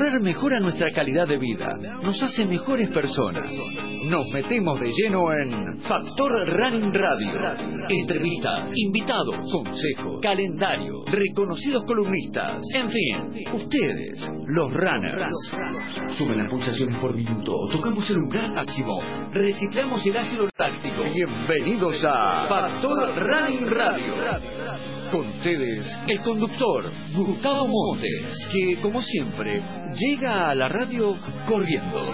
Correr mejora nuestra calidad de vida, nos hace mejores personas. Nos metemos de lleno en Factor Running Radio. Entrevistas, invitados, consejos, calendario, reconocidos columnistas. En fin, ustedes, los runners. Suben las pulsaciones por minuto, tocamos el umbral máximo, reciclamos el ácido láctico. Bienvenidos a Factor Running Radio. Con ustedes, el conductor, Gustavo Montes, que como siempre, llega a la radio corriendo.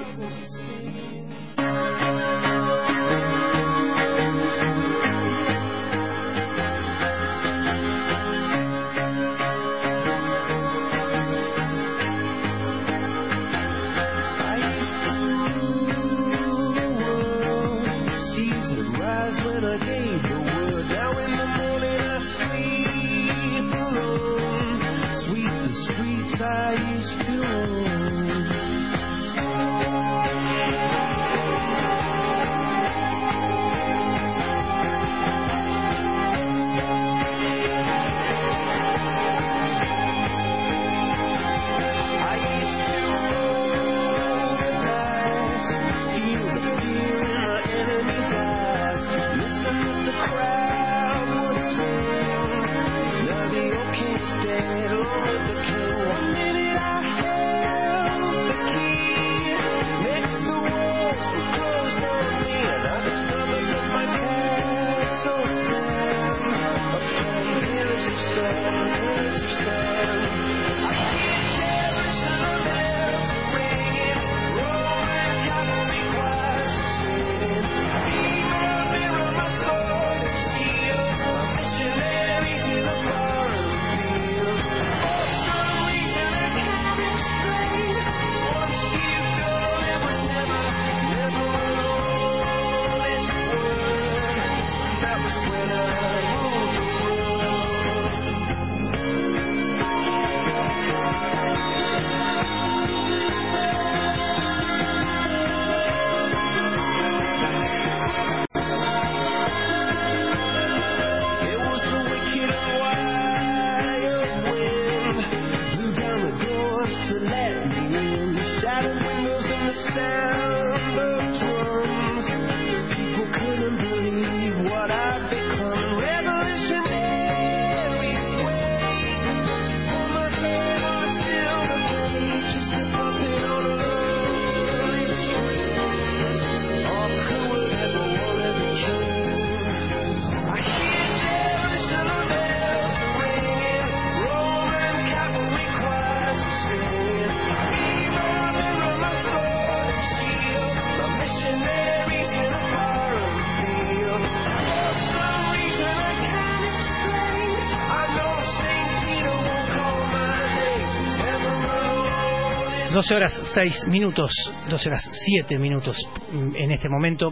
Doce horas seis minutos, 12 horas siete minutos en este momento.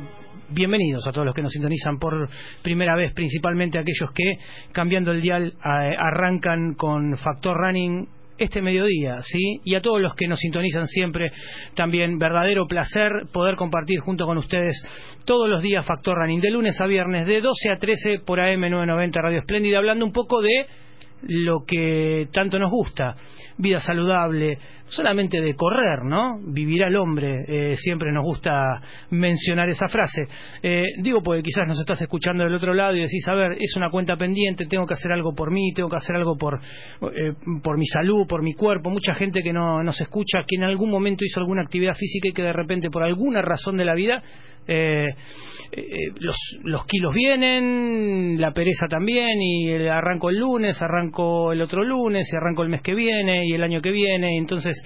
Bienvenidos a todos los que nos sintonizan por primera vez, principalmente aquellos que, cambiando el dial, arrancan con Factor Running este mediodía, ¿sí? Y a todos los que nos sintonizan siempre, también verdadero placer poder compartir junto con ustedes todos los días Factor Running, de lunes a viernes, de 12 a 13 por AM990 Radio Espléndida, hablando un poco de lo que tanto nos gusta, vida saludable, solamente de correr, ¿no? Vivir al hombre, eh, siempre nos gusta mencionar esa frase. Eh, digo porque quizás nos estás escuchando del otro lado y decís, a ver, es una cuenta pendiente, tengo que hacer algo por mí, tengo que hacer algo por, eh, por mi salud, por mi cuerpo. Mucha gente que no nos escucha, que en algún momento hizo alguna actividad física y que de repente por alguna razón de la vida Eh, eh, los, los kilos vienen, la pereza también, y el arranco el lunes, arranco el otro lunes, y arranco el mes que viene, y el año que viene, entonces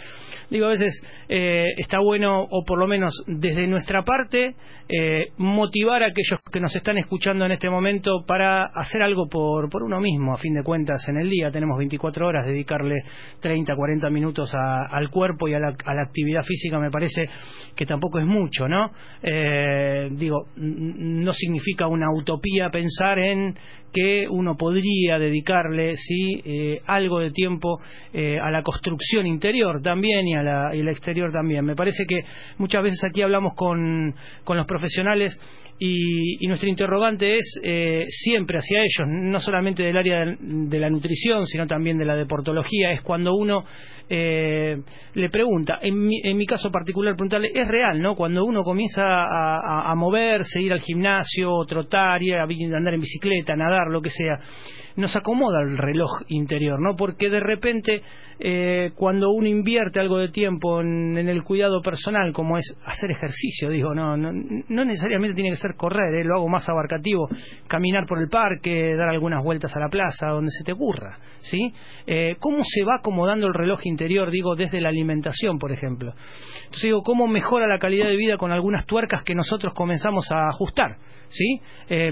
digo, a veces eh, está bueno, o por lo menos desde nuestra parte, eh, motivar a aquellos que nos están escuchando en este momento para hacer algo por, por uno mismo, a fin de cuentas, en el día tenemos 24 horas, dedicarle 30, 40 minutos al cuerpo y a la, a la, actividad física me parece que tampoco es mucho, ¿no? Eh, digo, no significa una utopía pensar en que uno podría dedicarle sí eh, algo de tiempo eh, a la construcción interior también y a la, y exterior también. Me parece que muchas veces aquí hablamos con, con los profesionales y, nuestro interrogante es eh, siempre hacia ellos, no solamente del área de, la nutrición, sino también de la deportología, es cuando uno le pregunta, en mi, en mi, caso particular preguntarle, es real, ¿no? Cuando uno comienza a, a, moverse, ir al gimnasio, trotar, ir a andar en bicicleta, nadar, lo que sea, nos acomoda el reloj interior, ¿no? Porque de repente eh, cuando uno invierte algo de tiempo en, el cuidado personal, como es hacer ejercicio, digo, no, no, no necesariamente tiene que ser correr, ¿eh? lo hago más abarcativo, caminar por el parque, dar algunas vueltas a la plaza, donde se te ocurra, ¿sí? Eh, ¿Cómo se va acomodando el reloj interior, digo, desde la alimentación, por ejemplo? Entonces digo, ¿cómo mejora la calidad de vida con algunas tuercas que nosotros comenzamos a ajustar? ¿sí? Eh,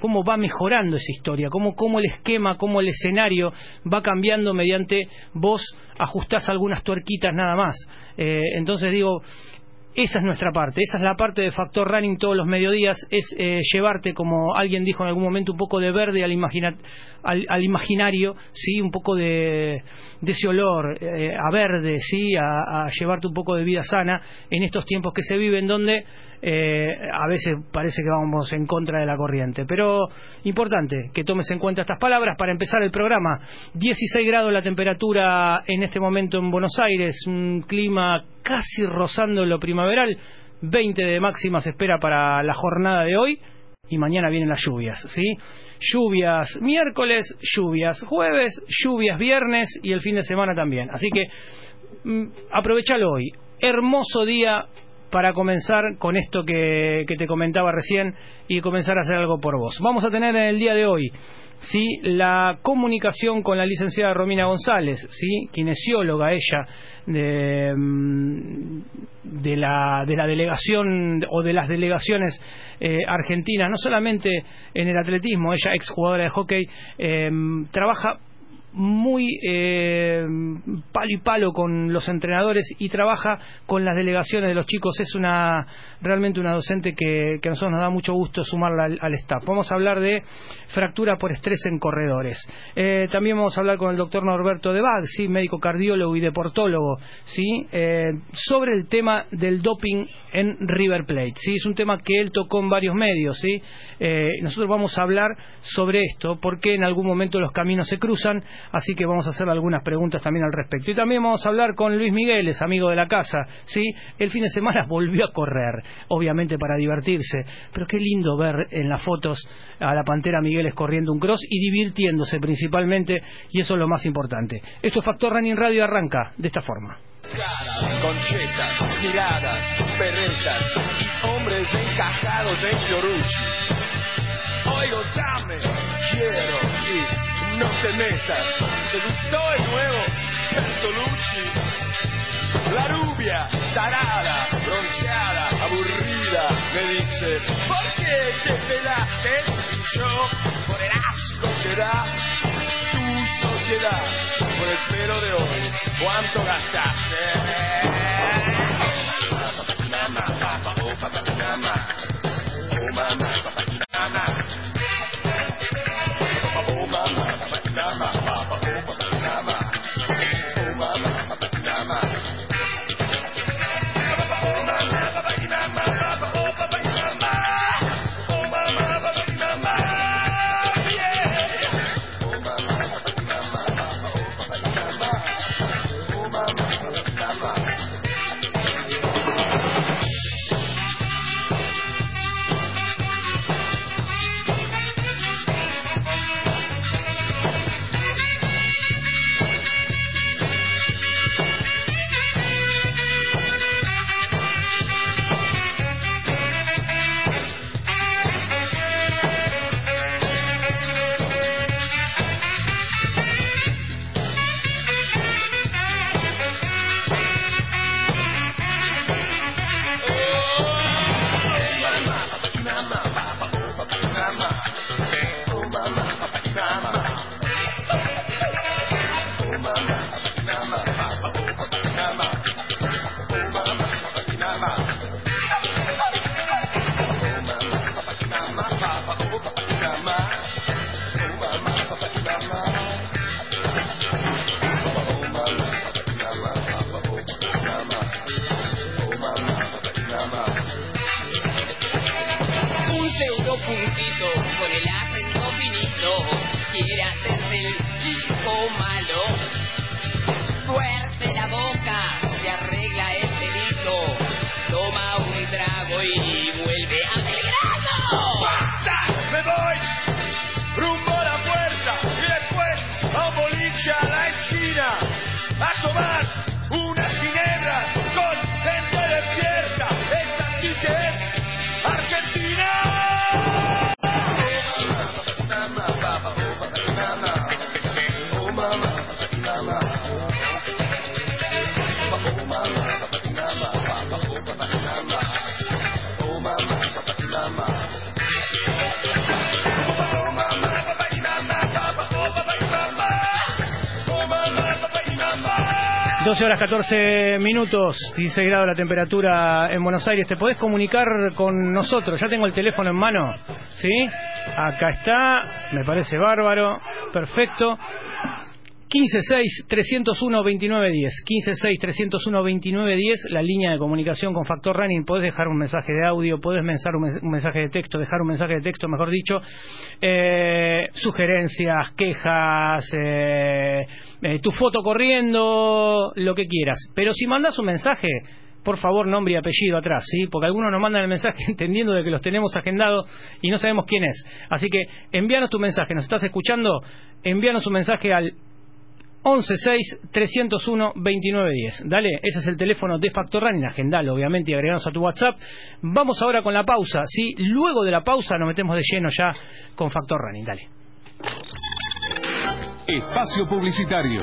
cómo va mejorando esa historia, cómo, cómo el esquema, cómo el escenario va cambiando mediante vos ajustás algunas tuerquitas nada más. Eh, entonces digo, esa es nuestra parte, esa es la parte de Factor Running todos los mediodías, es eh, llevarte, como alguien dijo en algún momento, un poco de verde al, al, imaginario, sí, un poco de, ese olor eh, a verde, sí, a, llevarte un poco de vida sana en estos tiempos que se viven donde eh, a veces parece que vamos en contra de la corriente. Pero importante que tomes en cuenta estas palabras para empezar el programa. 16 grados la temperatura en este momento en Buenos Aires, un clima casi rozando lo primaveral. 20 de máxima se espera para la jornada de hoy y mañana vienen las lluvias, ¿sí? Lluvias miércoles, lluvias jueves, lluvias viernes y el fin de semana también. Así que mm, aprovechalo hoy. Hermoso día para comenzar con esto que, que, te comentaba recién y comenzar a hacer algo por vos. Vamos a tener en el día de hoy ¿sí? la comunicación con la licenciada Romina González, ¿sí? kinesióloga ella de, mm, la, de la delegación o de las delegaciones eh, argentinas, no solamente en el atletismo, ella ex jugadora de hockey, eh, trabaja muy eh, palo y palo con los entrenadores y trabaja con las delegaciones de los chicos. Es una realmente una docente que, a nosotros nos da mucho gusto sumarla al, staff. Vamos a hablar de fractura por estrés en corredores. Eh, también vamos a hablar con el doctor Norberto de Bag, ¿sí? médico cardiólogo y deportólogo, ¿sí? Eh, sobre el tema del doping en River Plate. ¿sí? Es un tema que él tocó en varios medios. ¿sí? nosotros vamos a hablar sobre esto porque en algún momento los caminos se cruzan así que vamos a hacer algunas preguntas también al respecto. Y también vamos a hablar con Luis Miguel, es amigo de la casa, ¿sí? El fin de semana volvió a correr, obviamente para divertirse, pero qué lindo ver en las fotos a la Pantera Migueles corriendo un cross y divirtiéndose principalmente, y eso es lo más importante. Esto es Factor Running Radio arranca de esta forma. Conchetas, perretas hombres encajados en. Oigo, dame, quiero ir no te metas. ¿Te gustó el nuevo Bertolucci? La rubia, tarada, bronceada, aburrida, me dice, ¿por qué te pelaste? Y yo, por el asco que da tu sociedad, por el pelo de hoy, ¿cuánto gastaste? 12 horas 14 minutos, 16 grados la temperatura en Buenos Aires. ¿Te podés comunicar con nosotros? Ya tengo el teléfono en mano. ¿Sí? Acá está. Me parece bárbaro. Perfecto. 156-301-2910. 156-301-2910, la línea de comunicación con Factor Running. Podés dejar un mensaje de audio, podés mensaje un mensaje de texto, dejar un mensaje de texto, mejor dicho. Eh, sugerencias, quejas, eh, eh, tu foto corriendo, lo que quieras. Pero si mandas un mensaje, por favor, nombre y apellido atrás, ¿sí? Porque algunos nos mandan el mensaje entendiendo de que los tenemos agendados y no sabemos quién es. Así que envíanos tu mensaje. ¿Nos estás escuchando? Envíanos un mensaje al 116-301-2910. Dale, ese es el teléfono de Factor Running, agendalo obviamente y agreganos a tu WhatsApp. Vamos ahora con la pausa, ¿sí? Luego de la pausa nos metemos de lleno ya con Factor Running, dale. Espacio Publicitario.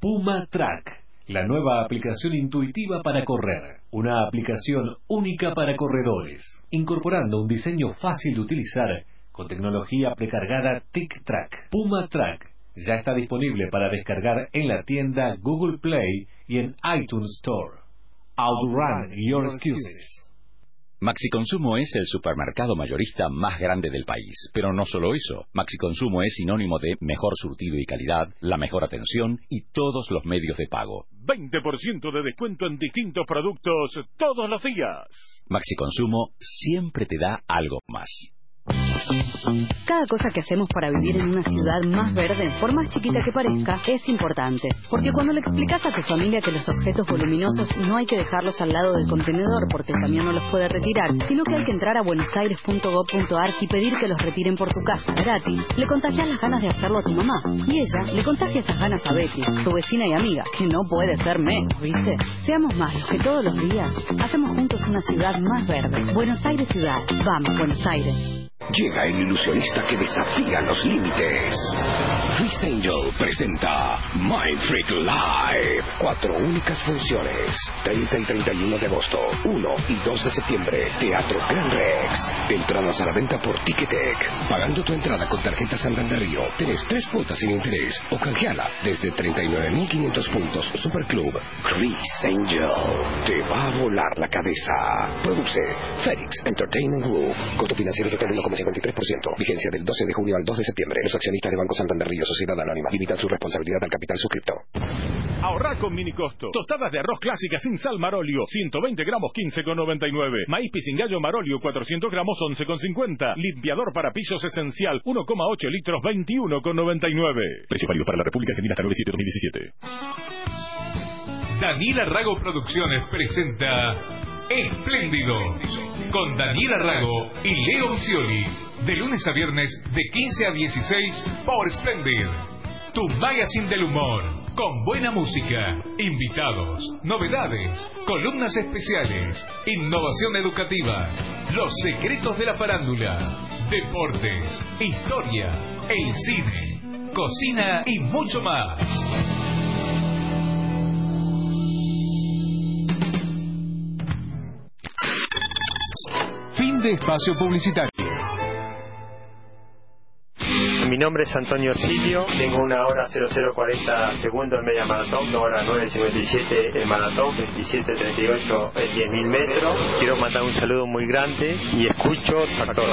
Puma Track, la nueva aplicación intuitiva para correr. Una aplicación única para corredores, incorporando un diseño fácil de utilizar con tecnología precargada TicTrack. Puma Track ya está disponible para descargar en la tienda Google Play y en iTunes Store. Outrun Your Excuses. Maxi Consumo es el supermercado mayorista más grande del país. Pero no solo eso, Maxi Consumo es sinónimo de mejor surtido y calidad, la mejor atención y todos los medios de pago. 20% de descuento en distintos productos todos los días. Maxi Consumo siempre te da algo más. Cada cosa que hacemos para vivir en una ciudad más verde, por más chiquita que parezca, es importante. Porque cuando le explicas a tu familia que los objetos voluminosos no hay que dejarlos al lado del contenedor porque el camión no los puede retirar, sino que hay que entrar a buenosaires.gov.ar y pedir que los retiren por tu casa gratis, le contagias las ganas de hacerlo a tu mamá. Y ella le contagia esas ganas a Betty, su vecina y amiga, que no puede ser menos, ¿viste? Seamos más los que todos los días hacemos juntos una ciudad más verde. Buenos Aires Ciudad. Vamos, Buenos Aires. Llega el ilusionista que desafía los límites. Chris Angel presenta Mind Freak Live. Cuatro únicas funciones. 30 y 31 de agosto. 1 y 2 de septiembre. Teatro Gran Rex. Entradas a la venta por Ticketek. Pagando tu entrada con tarjeta Santander Río. Tenés tres cuotas sin interés. O canjeala desde 39.500 puntos. Superclub. Chris Angel. Te va a volar la cabeza. Produce Félix Entertainment Group. Costo financiero total 1,53%. Vigencia del 12 de junio al 2 de septiembre. Los accionistas de Banco Santander Río Sociedad Anónima limitan su responsabilidad al capital suscripto. Ahorrar con mini costo. Tostadas de arroz clásica sin sal Marolio. 120 gramos 15,99. Maíz pisingallo Marolio 400 gramos 11,50. Limpiador para pisos esencial 1,8 litros 21,99. Precio válido para la República Argentina hasta 97 2017. Daniela Rago Producciones presenta Espléndidos con Daniela Rago y Leo Cioli de lunes a viernes de 15 a 16 por Splendid. Tu magazine del humor, con buena música, invitados, novedades, columnas especiales, innovación educativa, los secretos de la farándula, deportes, historia, el cine, cocina y mucho más. De espacio publicitario. Mi nombre es Antonio Silio, tengo una hora 0040 segundos en media maratón, una hora 9.57 en maratón, 27.38 en 10.000 metros. Quiero mandar un saludo muy grande y escucho Factor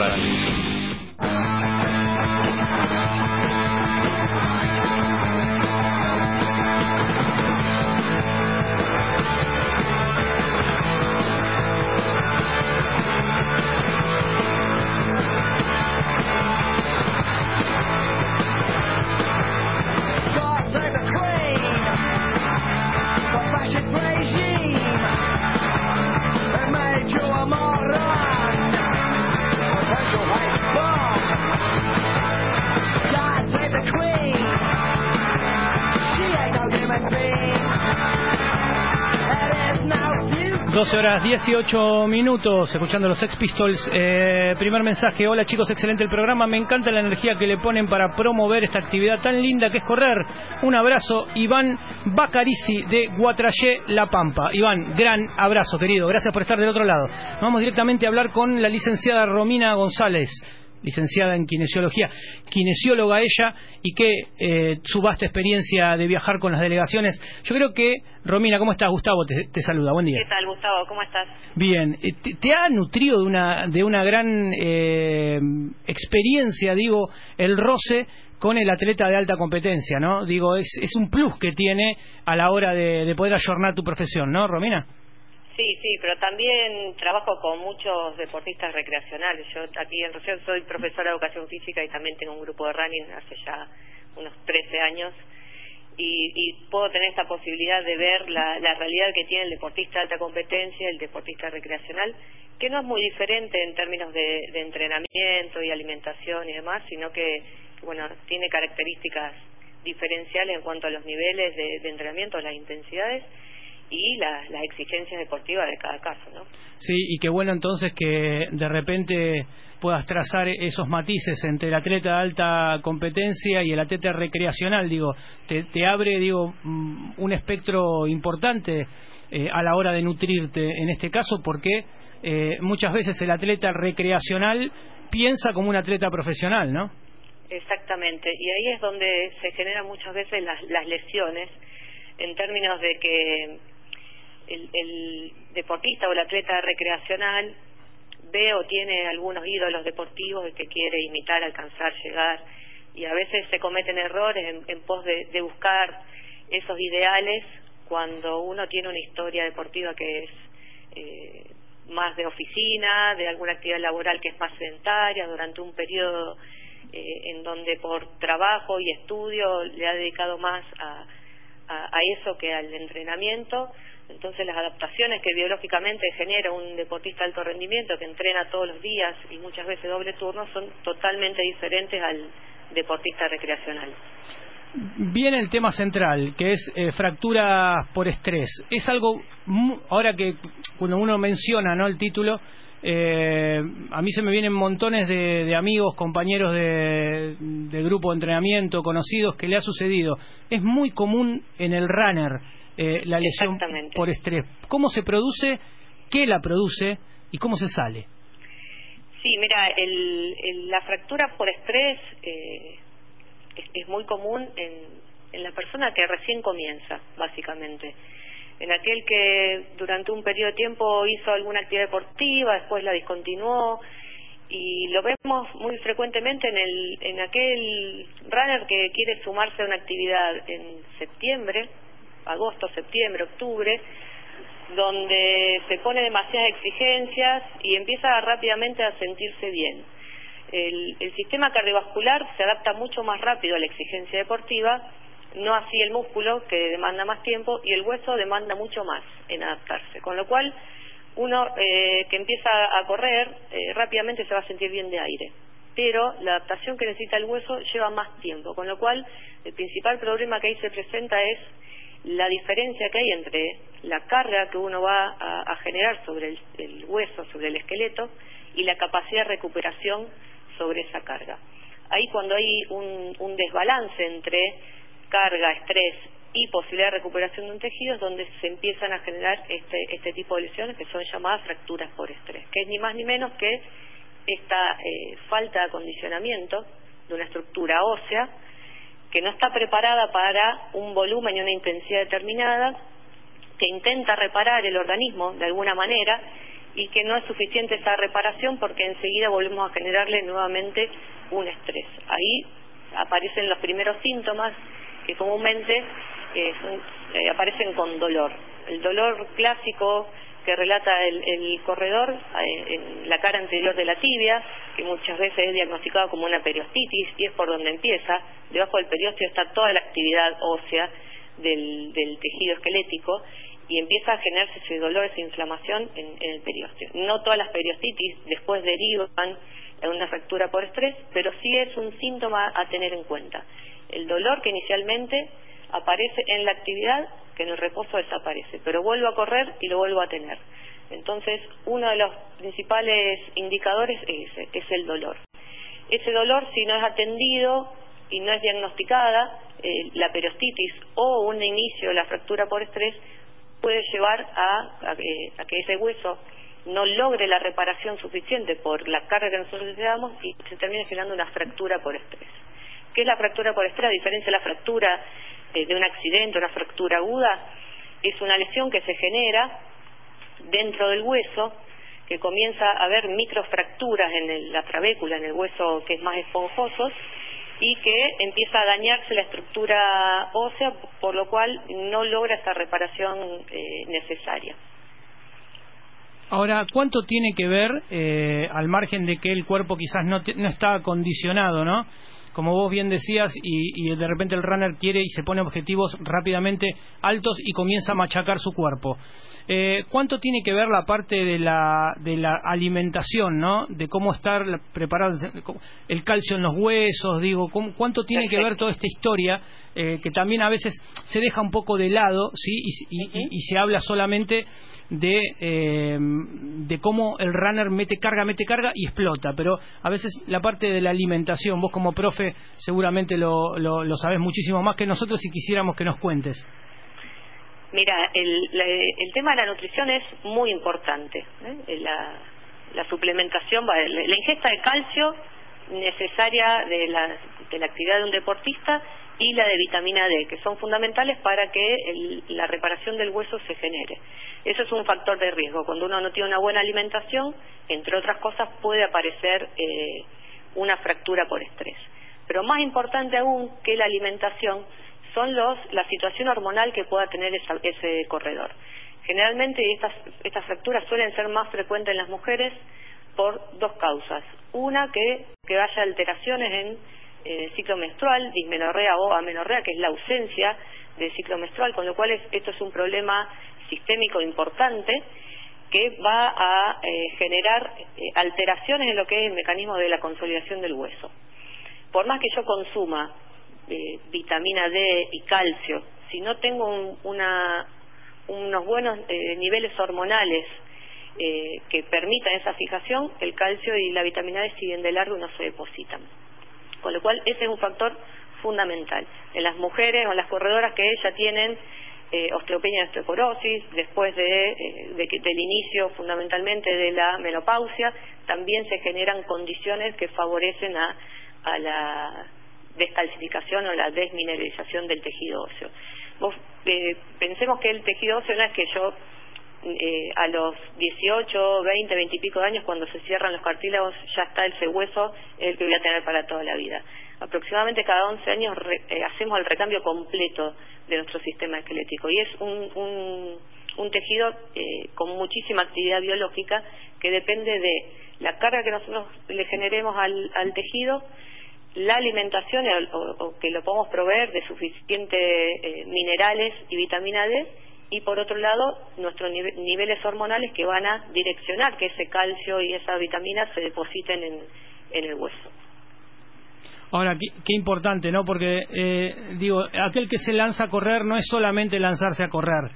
horas 18 minutos, escuchando los Sex Pistols. Eh, primer mensaje, hola chicos, excelente el programa, me encanta la energía que le ponen para promover esta actividad tan linda que es correr. Un abrazo, Iván Bacarici de Guatrayé, La Pampa. Iván, gran abrazo querido, gracias por estar del otro lado. Vamos directamente a hablar con la licenciada Romina González licenciada en kinesiología, kinesióloga ella y que eh, su vasta experiencia de viajar con las delegaciones. Yo creo que, Romina, ¿cómo estás? Gustavo te, saluda, buen día. ¿Qué tal, Gustavo? ¿Cómo estás? Bien, eh, te, ha nutrido de una, de una gran eh, experiencia, digo, el roce con el atleta de alta competencia, ¿no? Digo, es, es un plus que tiene a la hora de, de poder ayornar tu profesión, ¿no, Romina? Sí, sí, pero también trabajo con muchos deportistas recreacionales. Yo aquí en Rosario soy profesora de educación física y también tengo un grupo de running hace ya unos 13 años y, y puedo tener esta posibilidad de ver la, realidad que tiene el deportista de alta competencia, el deportista recreacional, que no es muy diferente en términos de, entrenamiento y alimentación y demás, sino que, bueno, tiene características diferenciales en cuanto a los niveles de entrenamiento, las intensidades y las exigencias deportivas de cada caso, ¿no? Sí, y qué bueno entonces que de repente puedas trazar esos matices entre el atleta de alta competencia y el atleta recreacional, digo, te, te abre, digo, mm, un espectro importante eh, a la hora de nutrirte en este caso, porque eh, muchas veces el atleta recreacional piensa como un atleta profesional, ¿no? Exactamente, y ahí es donde se generan muchas veces las, las lesiones en términos de que el, deportista o el atleta recreacional ve o tiene algunos ídolos deportivos que quiere imitar, alcanzar, llegar, y a veces se cometen errores en, pos de, buscar esos ideales cuando uno tiene una historia deportiva que es eh, más de oficina, de alguna actividad laboral que es más sedentaria, durante un periodo eh, en donde por trabajo y estudio le ha dedicado más a eso que al entrenamiento, entonces las adaptaciones que biológicamente genera un deportista de alto rendimiento que entrena todos los días y muchas veces doble turno son totalmente diferentes al deportista recreacional. Viene el tema central, que es eh, fractura por estrés. Es algo, ahora que cuando uno menciona ¿no? el título, eh, a mí se me vienen montones de, amigos, compañeros de, de, grupo de entrenamiento, conocidos, que le ha sucedido. Es muy común en el runner eh, la lesión por estrés. ¿Cómo se produce? ¿Qué la produce? ¿Y cómo se sale? Sí, mira, el, la fractura por estrés eh, es, muy común en, en la persona que recién comienza, básicamente. En aquel que durante un periodo de tiempo hizo alguna actividad deportiva, después la discontinuó, y lo vemos muy frecuentemente en, el, en aquel runner que quiere sumarse a una actividad en septiembre agosto, septiembre, octubre, donde se pone demasiadas exigencias y empieza rápidamente a sentirse bien. El, el, sistema cardiovascular se adapta mucho más rápido a la exigencia deportiva, no así el músculo que demanda más tiempo y el hueso demanda mucho más en adaptarse, con lo cual uno eh, que empieza a correr eh, rápidamente se va a sentir bien de aire, pero la adaptación que necesita el hueso lleva más tiempo, con lo cual el principal problema que ahí se presenta es la diferencia que hay entre la carga que uno va a, generar sobre el, hueso, sobre el esqueleto, y la capacidad de recuperación sobre esa carga. Ahí cuando hay un, desbalance entre carga, estrés y posibilidad de recuperación de un tejido es donde se empiezan a generar este, este tipo de lesiones que son llamadas fracturas por estrés, que es ni más ni menos que esta eh, falta de acondicionamiento de una estructura ósea que no está preparada para un volumen y una intensidad determinada, que intenta reparar el organismo de alguna manera y que no es suficiente esa reparación porque enseguida volvemos a generarle nuevamente un estrés. Ahí aparecen los primeros síntomas que comúnmente eh, eh, aparecen con dolor. El dolor clásico que relata el, corredor eh, en la cara anterior de la tibia, que muchas veces es diagnosticado como una periostitis y es por donde empieza. Debajo del periósteo está toda la actividad ósea del, tejido esquelético y empieza a generarse ese dolor, esa inflamación en, el periósteo. No todas las periostitis después derivan en una fractura por estrés, pero sí es un síntoma a tener en cuenta. El dolor que inicialmente aparece en la actividad que en el reposo desaparece, pero vuelvo a correr y lo vuelvo a tener. Entonces, uno de los principales indicadores es, el dolor. Ese dolor, si no es atendido y no es diagnosticada, eh, la periostitis o un inicio de la fractura por estrés puede llevar a, que, ese hueso no logre la reparación suficiente por la carga que nosotros le damos y se termine generando una fractura por estrés. ¿Qué es la fractura por estrés? A diferencia de la fractura eh, de un accidente, una fractura aguda, es una lesión que se genera dentro del hueso, que comienza a haber microfracturas en la trabécula, en el hueso que es más esponjoso, y que empieza a dañarse la estructura ósea, por lo cual no logra esa reparación eh, necesaria. Ahora, ¿cuánto tiene que ver, eh, al margen de que el cuerpo quizás no, no está acondicionado, ¿no? Como vos bien decías, y, de repente el runner quiere y se pone objetivos rápidamente altos y comienza a machacar su cuerpo. Eh, ¿Cuánto tiene que ver la parte de la, de la alimentación, ¿no? De cómo estar preparado, el calcio en los huesos, digo, ¿cuánto tiene que ver toda esta historia eh, que también a veces se deja un poco de lado, ¿sí? y se habla solamente de, eh, de cómo el runner mete carga, mete carga y explota. Pero a veces la parte de la alimentación, vos como profe seguramente lo, lo, sabés muchísimo más que nosotros si quisiéramos que nos cuentes. Mira, el, el tema de la nutrición es muy importante. ¿eh? La, la suplementación, la ingesta de calcio necesaria de la, de la actividad de un deportista y la de vitamina D, que son fundamentales para que la reparación del hueso se genere. Eso es un factor de riesgo. Cuando uno no tiene una buena alimentación, entre otras cosas, puede aparecer eh, una fractura por estrés. Pero más importante aún que la alimentación son los, la situación hormonal que pueda tener ese corredor. Generalmente estas, estas fracturas suelen ser más frecuentes en las mujeres por dos causas. Una, que, que haya alteraciones en eh, ciclo menstrual, dismenorrea o amenorrea, que es la ausencia del ciclo menstrual, con lo cual esto es un problema sistémico importante que va a eh, generar eh, alteraciones en lo que es el mecanismo de la consolidación del hueso. Por más que yo consuma vitamina D y calcio, si no tengo unos buenos niveles hormonales que permitan esa fijación, el calcio y la vitamina D siguen de largo no se depositan. Con lo cual, ese es un factor fundamental. En las mujeres o en las corredoras que ya tienen eh, osteopenia y osteoporosis, después de, eh, del inicio fundamentalmente de la menopausia, también se generan condiciones que favorecen a, la descalcificación o la desmineralización del tejido óseo. Eh, pensemos que el tejido óseo no es que yo eh, a los 18, 20, 20 y pico de años, cuando se cierran los cartílagos, ya está ese hueso, el que voy a tener para toda la vida. Aproximadamente cada 11 años eh, hacemos el recambio completo de nuestro sistema esquelético y es un, un, tejido eh, con muchísima actividad biológica que depende de la carga que nosotros le generemos al, al tejido, la alimentación o, que lo podemos proveer de suficientes minerales y vitamina D y por otro lado nuestros niveles hormonales que van a direccionar que ese calcio y esa vitamina se depositen en, el hueso. Ahora, qué, importante, ¿no? Porque, eh, digo, aquel que se lanza a correr no es solamente lanzarse a correr.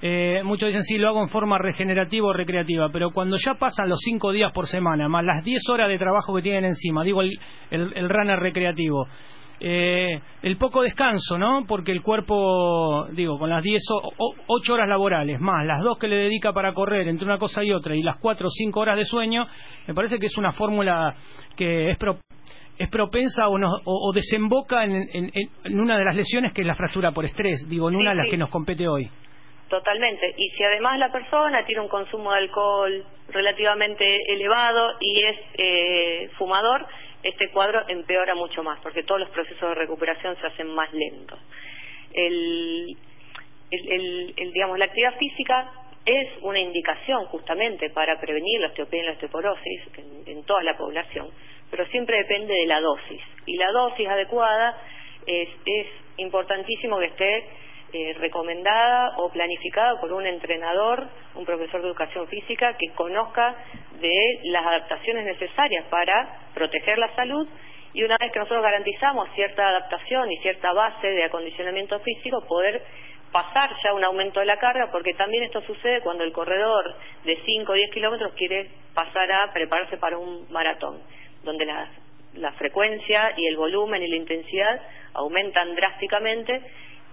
Eh, muchos dicen, sí, lo hago en forma regenerativa o recreativa, pero cuando ya pasan los cinco días por semana, más las diez horas de trabajo que tienen encima, digo, el, el runner recreativo, eh, el poco descanso, ¿no? Porque el cuerpo, digo, con las 10 o 8 horas laborales, más las dos que le dedica para correr entre una cosa y otra, y las 4 o 5 horas de sueño, me parece que es una fórmula que es, es propensa o, o, desemboca en, una de las lesiones que es la fractura por estrés, digo, en una de las que nos compete hoy. Totalmente. Y si además la persona tiene un consumo de alcohol relativamente elevado y es eh, fumador, este cuadro empeora mucho más, porque todos los procesos de recuperación se hacen más lentos. El, digamos, la actividad física es una indicación justamente para prevenir la osteopenia y la osteoporosis en, toda la población, pero siempre depende de la dosis. Y la dosis adecuada es, es importantísimo que esté eh, recomendada o planificada por un entrenador, un profesor de educación física que conozca de las adaptaciones necesarias para proteger la salud. Y una vez que nosotros garantizamos cierta adaptación y cierta base de acondicionamiento físico, poder pasar ya un aumento de la carga, porque también esto sucede cuando el corredor de 5 o 10 kilómetros quiere pasar a prepararse para un maratón, donde la, la frecuencia y el volumen y la intensidad aumentan drásticamente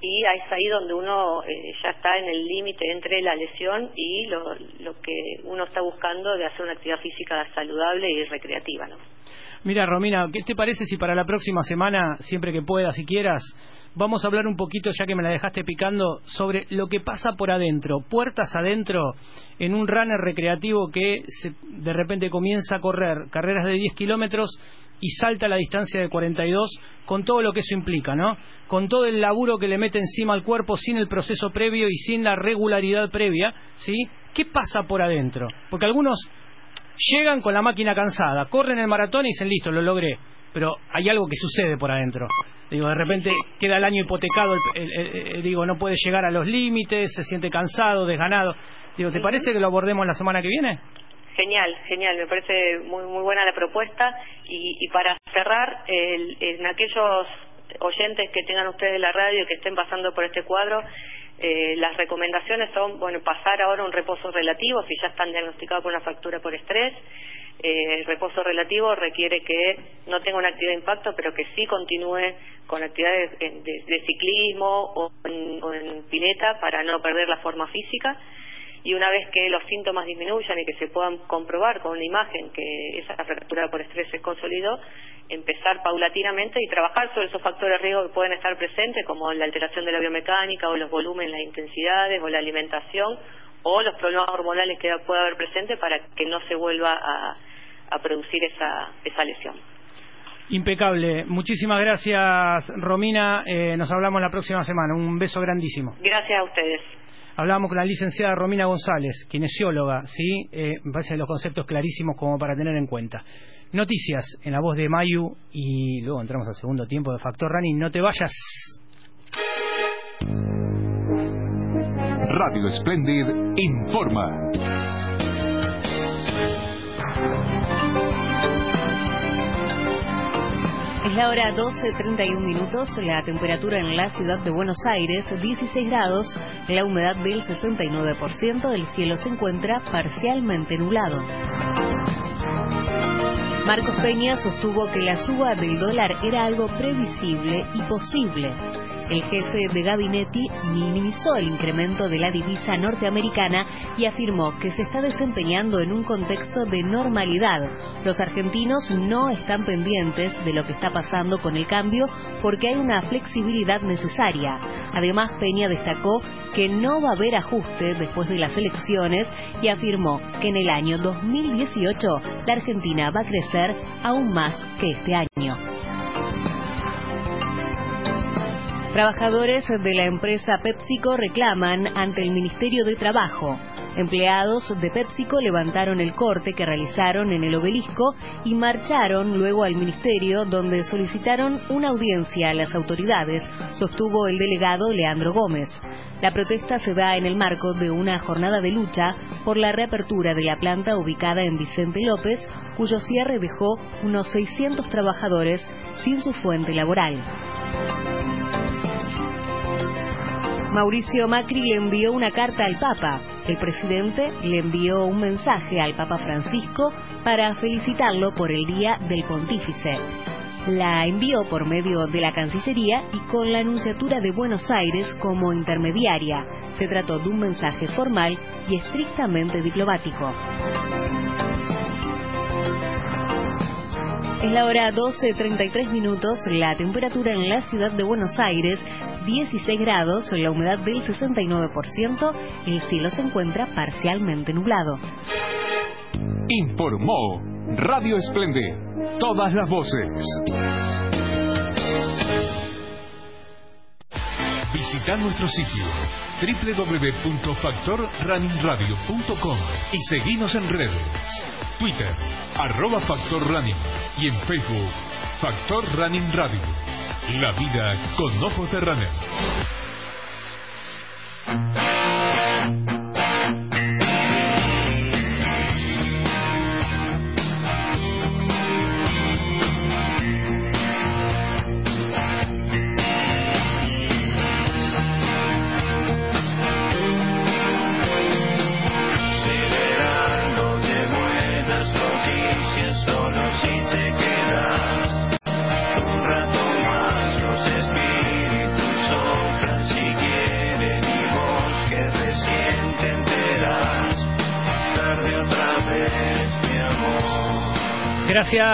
y es ahí donde uno eh, ya está en el límite entre la lesión y lo, lo que uno está buscando de hacer una actividad física saludable y recreativa. ¿no? Mira, Romina, ¿qué te parece si para la próxima semana, siempre que puedas y quieras, vamos a hablar un poquito, ya que me la dejaste picando, sobre lo que pasa por adentro, puertas adentro, en un runner recreativo que de repente comienza a correr carreras de 10 kilómetros y salta la distancia de 42 con todo lo que eso implica, ¿no? Con todo el laburo que le mete encima al cuerpo sin el proceso previo y sin la regularidad previa, ¿sí? ¿Qué pasa por adentro? Porque algunos llegan con la máquina cansada, corren el maratón y dicen, listo, lo logré. Pero hay algo que sucede por adentro. Digo, de repente queda el año hipotecado, digo, no puede llegar a los límites, se siente cansado, desganado. Digo, ¿te parece que lo abordemos la semana que viene? Genial, genial, me parece muy muy buena la propuesta y, y para cerrar, el, en aquellos oyentes que tengan ustedes la radio y que estén pasando por este cuadro, eh, las recomendaciones son, bueno, pasar ahora un reposo relativo si ya están diagnosticados con una fractura por estrés. Eh, el reposo relativo requiere que no tenga una actividad de impacto, pero que sí continúe con actividades de, ciclismo o o en pileta para no perder la forma física y una vez que los síntomas disminuyan y que se puedan comprobar con una imagen que esa fractura por estrés se consolidó, empezar paulatinamente y trabajar sobre esos factores de riesgo que pueden estar presentes, como la alteración de la biomecánica o los volúmenes, las intensidades o la alimentación o los problemas hormonales que pueda haber presente para que no se vuelva a, producir esa, esa lesión. Impecable. Muchísimas gracias, Romina. Eh, nos hablamos la próxima semana. Un beso grandísimo. Gracias a ustedes. Hablábamos con la licenciada Romina González, kinesióloga, ¿sí? Eh, me parecen los conceptos clarísimos como para tener en cuenta. Noticias en la voz de Mayu y luego entramos al segundo tiempo de Factor Running. No te vayas. Radio Splendid informa. Es la hora 12.31 minutos, la temperatura en la ciudad de Buenos Aires 16 grados, la humedad del 69%, el cielo se encuentra parcialmente nublado. Marcos Peña sostuvo que la suba del dólar era algo previsible y posible. El jefe de gabinete minimizó el incremento de la divisa norteamericana y afirmó que se está desempeñando en un contexto de normalidad. Los argentinos no están pendientes de lo que está pasando con el cambio porque hay una flexibilidad necesaria. Además, Peña destacó que no va a haber ajuste después de las elecciones y afirmó que en el año 2018 la Argentina va a crecer aún más que este año. Trabajadores de la empresa PepsiCo reclaman ante el Ministerio de Trabajo. Empleados de PepsiCo levantaron el corte que realizaron en el obelisco y marcharon luego al ministerio donde solicitaron una audiencia a las autoridades, sostuvo el delegado Leandro Gómez. La protesta se da en el marco de una jornada de lucha por la reapertura de la planta ubicada en Vicente López, cuyo cierre dejó unos 600 trabajadores sin su fuente laboral. Mauricio Macri le envió una carta al Papa. El presidente le envió un mensaje al Papa Francisco para felicitarlo por el Día del Pontífice. La envió por medio de la Cancillería y con la Anunciatura de Buenos Aires como intermediaria. Se trató de un mensaje formal y estrictamente diplomático. Es la hora 12.33 minutos. La temperatura en la ciudad de Buenos Aires 16 grados, la humedad del 69%, el cielo se encuentra parcialmente nublado. Informó Radio Esplende, todas las voces. Visita nuestro sitio www.factorrunningradio.com y seguinos en redes. Twitter, arroba Factor Running y en Facebook, Factor Running Radio. La vida con ojos de runner.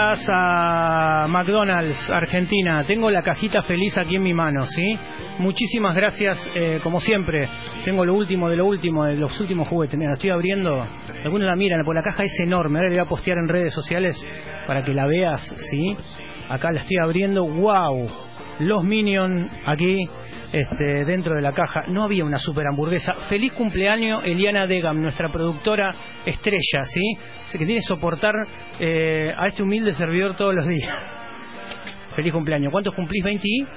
Gracias a McDonald's Argentina. Tengo la cajita feliz aquí en mi mano, ¿sí? Muchísimas gracias, eh, como siempre. Tengo lo último de lo último, de los últimos juguetes. Mira, la estoy abriendo. Algunos la miran, porque la caja es enorme. Ahora le voy a postear en redes sociales para que la veas, ¿sí? Acá la estoy abriendo. ¡Wow! Los Minions aquí este, dentro de la caja. No había una super hamburguesa. Feliz cumpleaños, Eliana Degam, nuestra productora estrella, ¿sí? Que tiene que soportar eh, a este humilde servidor todos los días. Feliz cumpleaños. ¿Cuántos cumplís? ¿20?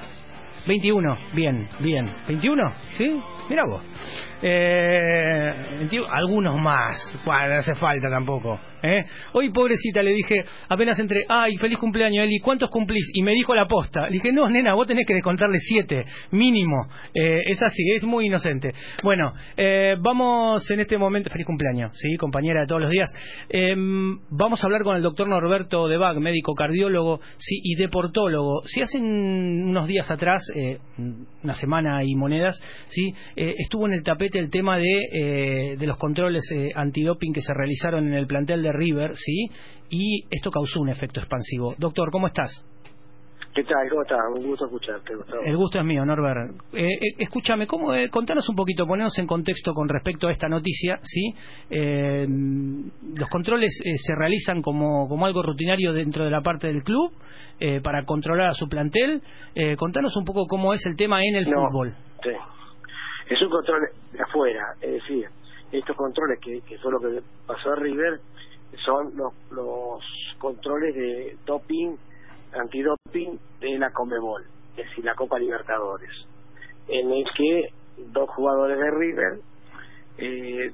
21. Bien, bien. ¿21? ¿Sí? Mira vos. Eh, algunos más. Bueno, no hace falta tampoco. ¿eh? Hoy, pobrecita, le dije, apenas entré, ay, feliz cumpleaños, Eli, ¿cuántos cumplís? Y me dijo la posta. Le dije, no, nena, vos tenés que descontarle siete, mínimo. Eh, es así, es muy inocente. Bueno, eh, vamos en este momento, feliz cumpleaños, ¿sí? Compañera de todos los días. Em, vamos a hablar con el doctor Norberto Debag, médico cardiólogo sí, y deportólogo. Si hacen unos días atrás, una semana y monedas, ¿sí? estuvo en el tapete el tema de, de los controles antidoping que se realizaron en el plantel de River, ¿sí? Y esto causó un efecto expansivo. Doctor, ¿cómo estás? ¿Qué tal? ¿Cómo estás? Un gusto escucharte, El gusto es mío, Norbert. Eh, eh, escúchame, ¿cómo, eh, contanos un poquito, ponernos en contexto con respecto a esta noticia, ¿sí? los controles se realizan como, como algo rutinario dentro de la parte del club para controlar a su plantel. contanos un poco cómo es el tema en el fútbol. Sí. Es un control de afuera, es decir, estos controles que, que fue lo que pasó a River son los, los controles de doping, antidoping de la Comebol, es decir, la Copa Libertadores, en el que dos jugadores de River eh,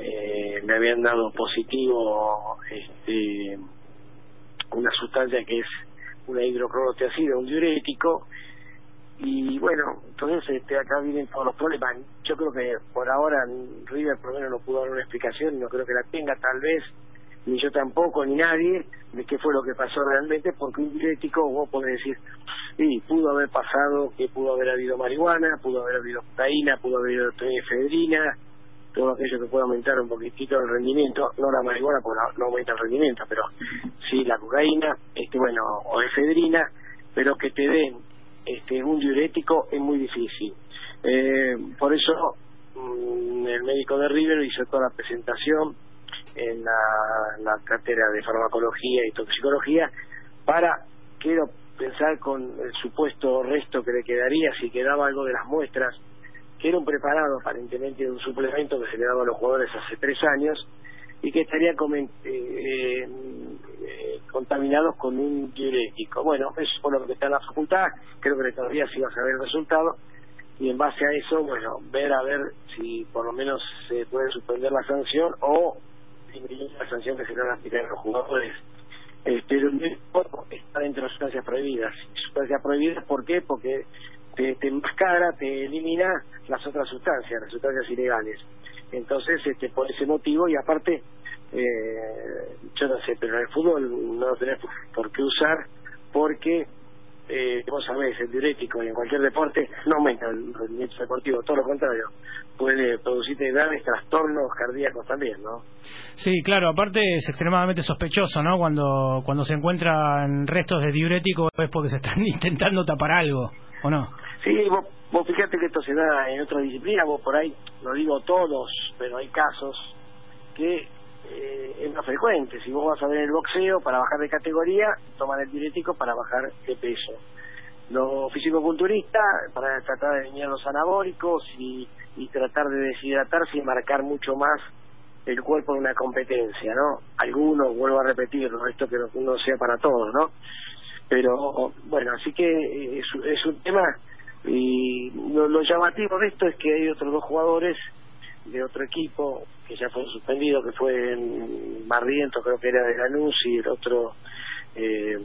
eh, le habían dado positivo este, una sustancia que es una hidroclorotiazida, un diurético, y bueno, entonces este, acá vienen todos los problemas. Yo creo que por ahora River por lo menos no pudo dar una explicación, no creo que la tenga tal vez, ni yo tampoco, ni nadie, de qué fue lo que pasó realmente, porque un diurético vos podés decir, sí, pudo haber pasado que pudo haber habido marihuana, pudo haber habido cocaína, pudo haber habido efedrina, todo aquello que pueda aumentar un poquitito el rendimiento, no la marihuana porque no, aumenta el rendimiento, pero sí la cocaína, este bueno, o efedrina, pero que te den este un diurético es muy difícil. Eh, por eso mm, el médico de River hizo toda la presentación en la, la cátedra de farmacología y toxicología para, quiero pensar con el supuesto resto que le quedaría si quedaba algo de las muestras, que era un preparado aparentemente de un suplemento que se le daba a los jugadores hace tres años y que estaría eh, eh, contaminados con un diurético. Bueno, eso es lo que está en la facultad, creo que todavía sí va a saber el resultado y en base a eso, bueno, ver a ver si por lo menos se puede suspender la sanción o la sanción que se le van a aplicar a los jugadores. Pero está dentro de sustancias prohibidas. Sustancias prohibidas, ¿por qué? Porque te, te enmascara, te elimina las otras sustancias, las sustancias ilegales. Entonces, este, por ese motivo, y aparte, eh, yo no sé, pero en el fútbol no lo tenés por qué usar, porque eh, vos sabés, el diurético y en cualquier deporte no aumenta el rendimiento deportivo, todo lo contrario, puede producirte graves trastornos cardíacos también, ¿no? Sí, claro, aparte es extremadamente sospechoso, ¿no? Cuando, cuando se encuentran restos de diurético es porque se están intentando tapar algo, ¿o no? Sí, vos, vos fíjate que esto se da en otra disciplina, vos por ahí, lo digo todos, pero hay casos que eh, es más frecuente. Si vos vas a ver el boxeo, para bajar de categoría, toman el diurético para bajar de peso. Los físico-culturistas, para tratar de eliminar los anabólicos y, y tratar de deshidratarse y marcar mucho más el cuerpo en una competencia, ¿no? Algunos, vuelvo a repetirlo, esto que no, sea para todos, ¿no? Pero, bueno, así que eh, es, es un tema y lo, lo llamativo de esto es que hay otros dos jugadores de otro equipo que ya fue suspendido, que fue en Barriento, creo que era de Lanús, y el otro eh,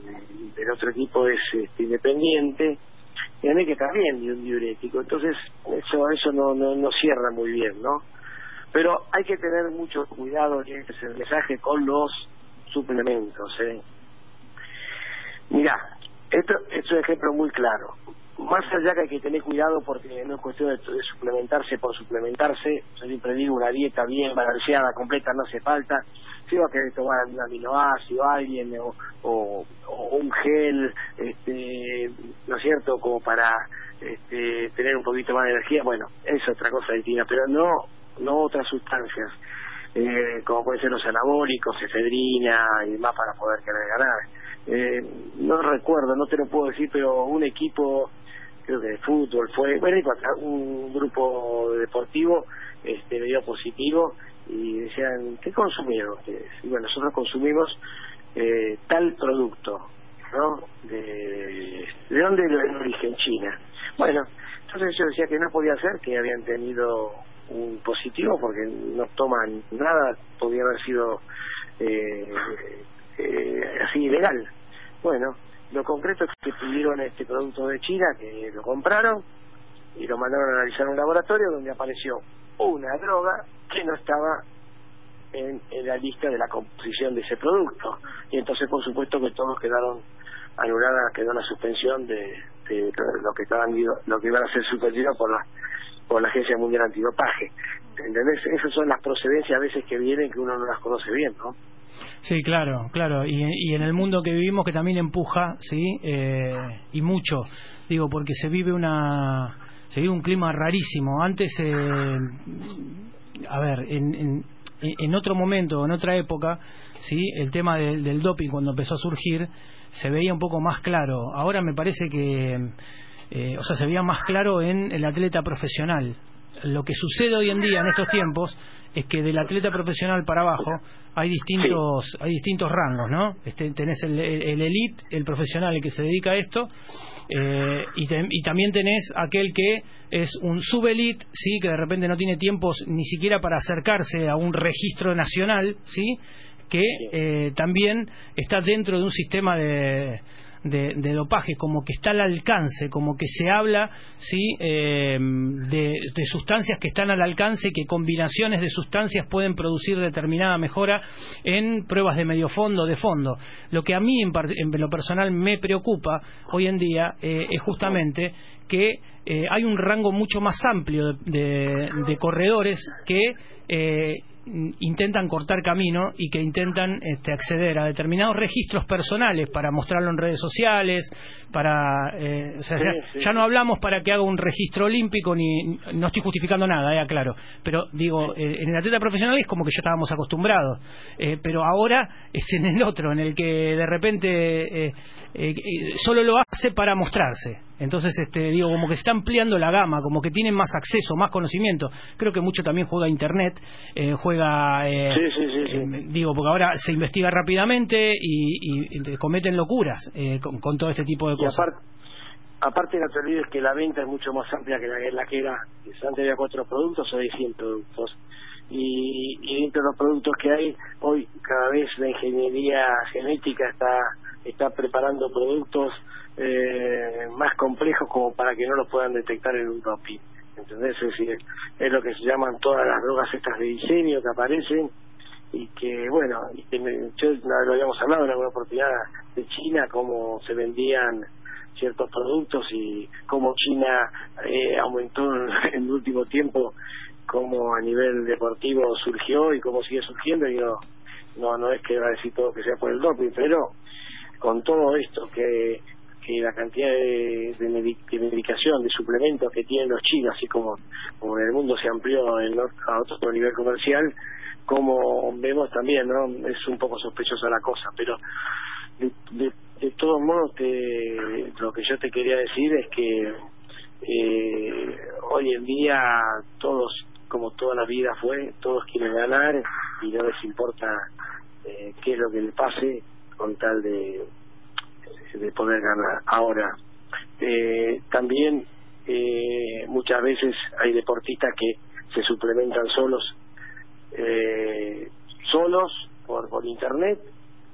del otro equipo es este, Independiente, y a mí que también de un diurético. Entonces, eso eso no, no, no cierra muy bien, ¿no? Pero hay que tener mucho cuidado, y este es el mensaje, con los suplementos. ¿eh? Esto, esto es un ejemplo muy claro. Más allá que hay que tener cuidado porque no es cuestión de, suplementarse por suplementarse, yo siempre digo una dieta bien balanceada, completa, no hace falta, si va a querer tomar un aminoácido alguien o, o, un gel, este, ¿no es cierto?, como para este, tener un poquito más de energía, bueno, es otra cosa distinta, pero no, no otras sustancias. Eh, como pueden ser los anabólicos, efedrina y demás para poder querer ganar. Eh, no recuerdo, no te lo puedo decir, pero un equipo creo que de fútbol fue, bueno, un grupo deportivo este, me dio positivo y decían, ¿qué consumieron ustedes? Y bueno, nosotros consumimos eh, tal producto, ¿no? De, ¿De dónde el origen? China. Bueno, entonces yo decía que no podía ser que habían tenido un positivo porque no toman nada, podía haber sido eh, eh, así ilegal. Bueno, lo concreto es que pidieron este producto de China, que lo compraron y lo mandaron a analizar en un laboratorio donde apareció una droga que no estaba en, la lista de la composición de ese producto. Y entonces, por supuesto, que todos quedaron anuladas, quedó la suspensión de, lo que estaban lo que iban a ser suspendidos por la por la Agencia Mundial Antidopaje. ¿Entendés? Esas son las procedencias a veces que vienen que uno no las conoce bien, ¿no? Sí, claro, claro. Y, y, en el mundo que vivimos que también empuja, ¿sí? Eh, y mucho, digo, porque se vive una se vive un clima rarísimo. Antes, eh, a ver, en, en, en, otro momento, en otra época, sí, el tema del, del doping cuando empezó a surgir se veía un poco más claro. Ahora me parece que, eh, o sea, se veía más claro en el atleta profesional. Lo que sucede hoy en día en estos tiempos es que del atleta profesional para abajo hay distintos hay distintos rangos, ¿no? Este, tenés el, el, elite, el profesional, el que se dedica a esto, eh, y, y, también tenés aquel que es un subelite, sí, que de repente no tiene tiempos ni siquiera para acercarse a un registro nacional, sí, que eh, también está dentro de un sistema de de, dopaje, como que está al alcance, como que se habla ¿sí? Eh, de, sustancias que están al alcance y que combinaciones de sustancias pueden producir determinada mejora en pruebas de medio fondo, de fondo. Lo que a mí en, lo personal me preocupa hoy en día eh, es justamente que eh, hay un rango mucho más amplio de, de corredores que intentan cortar camino y que intentan este, acceder a determinados registros personales para mostrarlo en redes sociales, para eh, ya, no hablamos para que haga un registro olímpico ni no estoy justificando nada, ya claro, pero digo eh, en el atleta profesional es como que ya estábamos acostumbrados, eh, pero ahora es en el otro en el que de repente solo lo hace para mostrarse. Entonces, este, digo, como que se está ampliando la gama, como que tienen más acceso, más conocimiento. Creo que mucho también juega Internet, eh, juega, eh, eh, digo, porque ahora se investiga rápidamente y, cometen locuras con, todo este tipo de cosas. Aparte, aparte, no te olvides que la venta es mucho más amplia que la, que era. Antes había cuatro productos, hoy hay 100 productos. Y, y dentro de los productos que hay, hoy cada vez la ingeniería genética está, está preparando productos eh, más complejos como para que no lo puedan detectar en un doping. ¿Entendés? Es decir, es lo que se llaman todas las drogas estas de diseño que aparecen y que, bueno, y que yo lo habíamos hablado en alguna oportunidad de China, cómo se vendían ciertos productos y cómo China eh, aumentó en el último tiempo, cómo a nivel deportivo surgió y cómo sigue surgiendo. Y no, no, no es que va a decir todo que sea por el doping, pero con todo esto que que la cantidad de, de, medicación, de suplementos que tienen los chinos, así como, como en el mundo se amplió en, a otro nivel comercial, como vemos también, ¿no? Es un poco sospechosa la cosa, pero de, de, todos modos te, lo que yo te quería decir es que eh, hoy en día todos, como toda la vida fue, todos quieren ganar y no les importa eh, qué es lo que le pase con tal de de poder ganar. Ahora, eh, también eh, muchas veces hay deportistas que se suplementan solos, eh, solos por, por internet,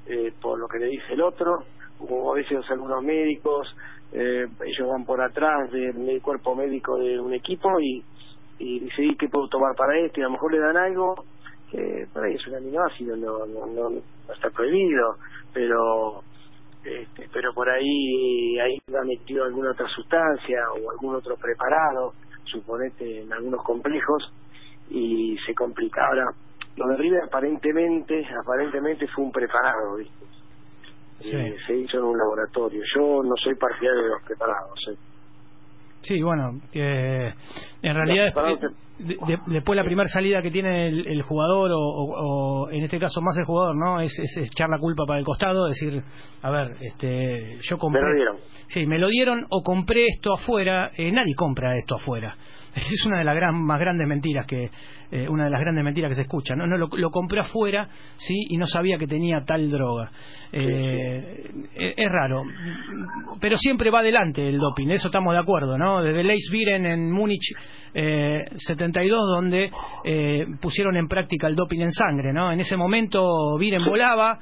eh, por lo que le dice el otro, como a veces algunos médicos, eh, ellos van por atrás del, cuerpo médico de un equipo y, y dicen, ¿qué puedo tomar para esto? Y a lo mejor le dan algo que por ahí es un aminoácido, no, no, no, no está prohibido, pero este, pero por ahí ahí ha metido alguna otra sustancia o algún otro preparado, suponete en algunos complejos, y se complica. Ahora, lo de River aparentemente, aparentemente fue un preparado, ¿viste? Eh, se hizo en un laboratorio. Yo no soy partidario de los preparados. ¿eh? Sí, bueno, en realidad después la primera salida que tiene el, jugador o, en este caso más el jugador, ¿no? Es, echar la culpa para el costado, decir, a ver, este, yo compré. Me lo dieron. Sí, me lo dieron o compré esto afuera. Eh, nadie compra esto afuera. Es una de las gran, más grandes mentiras que eh, una de las grandes mentiras que se escucha. No, no lo, compré afuera, sí, y no sabía que tenía tal droga. Eh, es, raro, pero siempre va adelante el doping. Eso estamos de acuerdo, ¿no? Desde Leis Viren en Múnich eh, 72, donde eh, pusieron en práctica el doping en sangre, ¿no? En ese momento Viren volaba,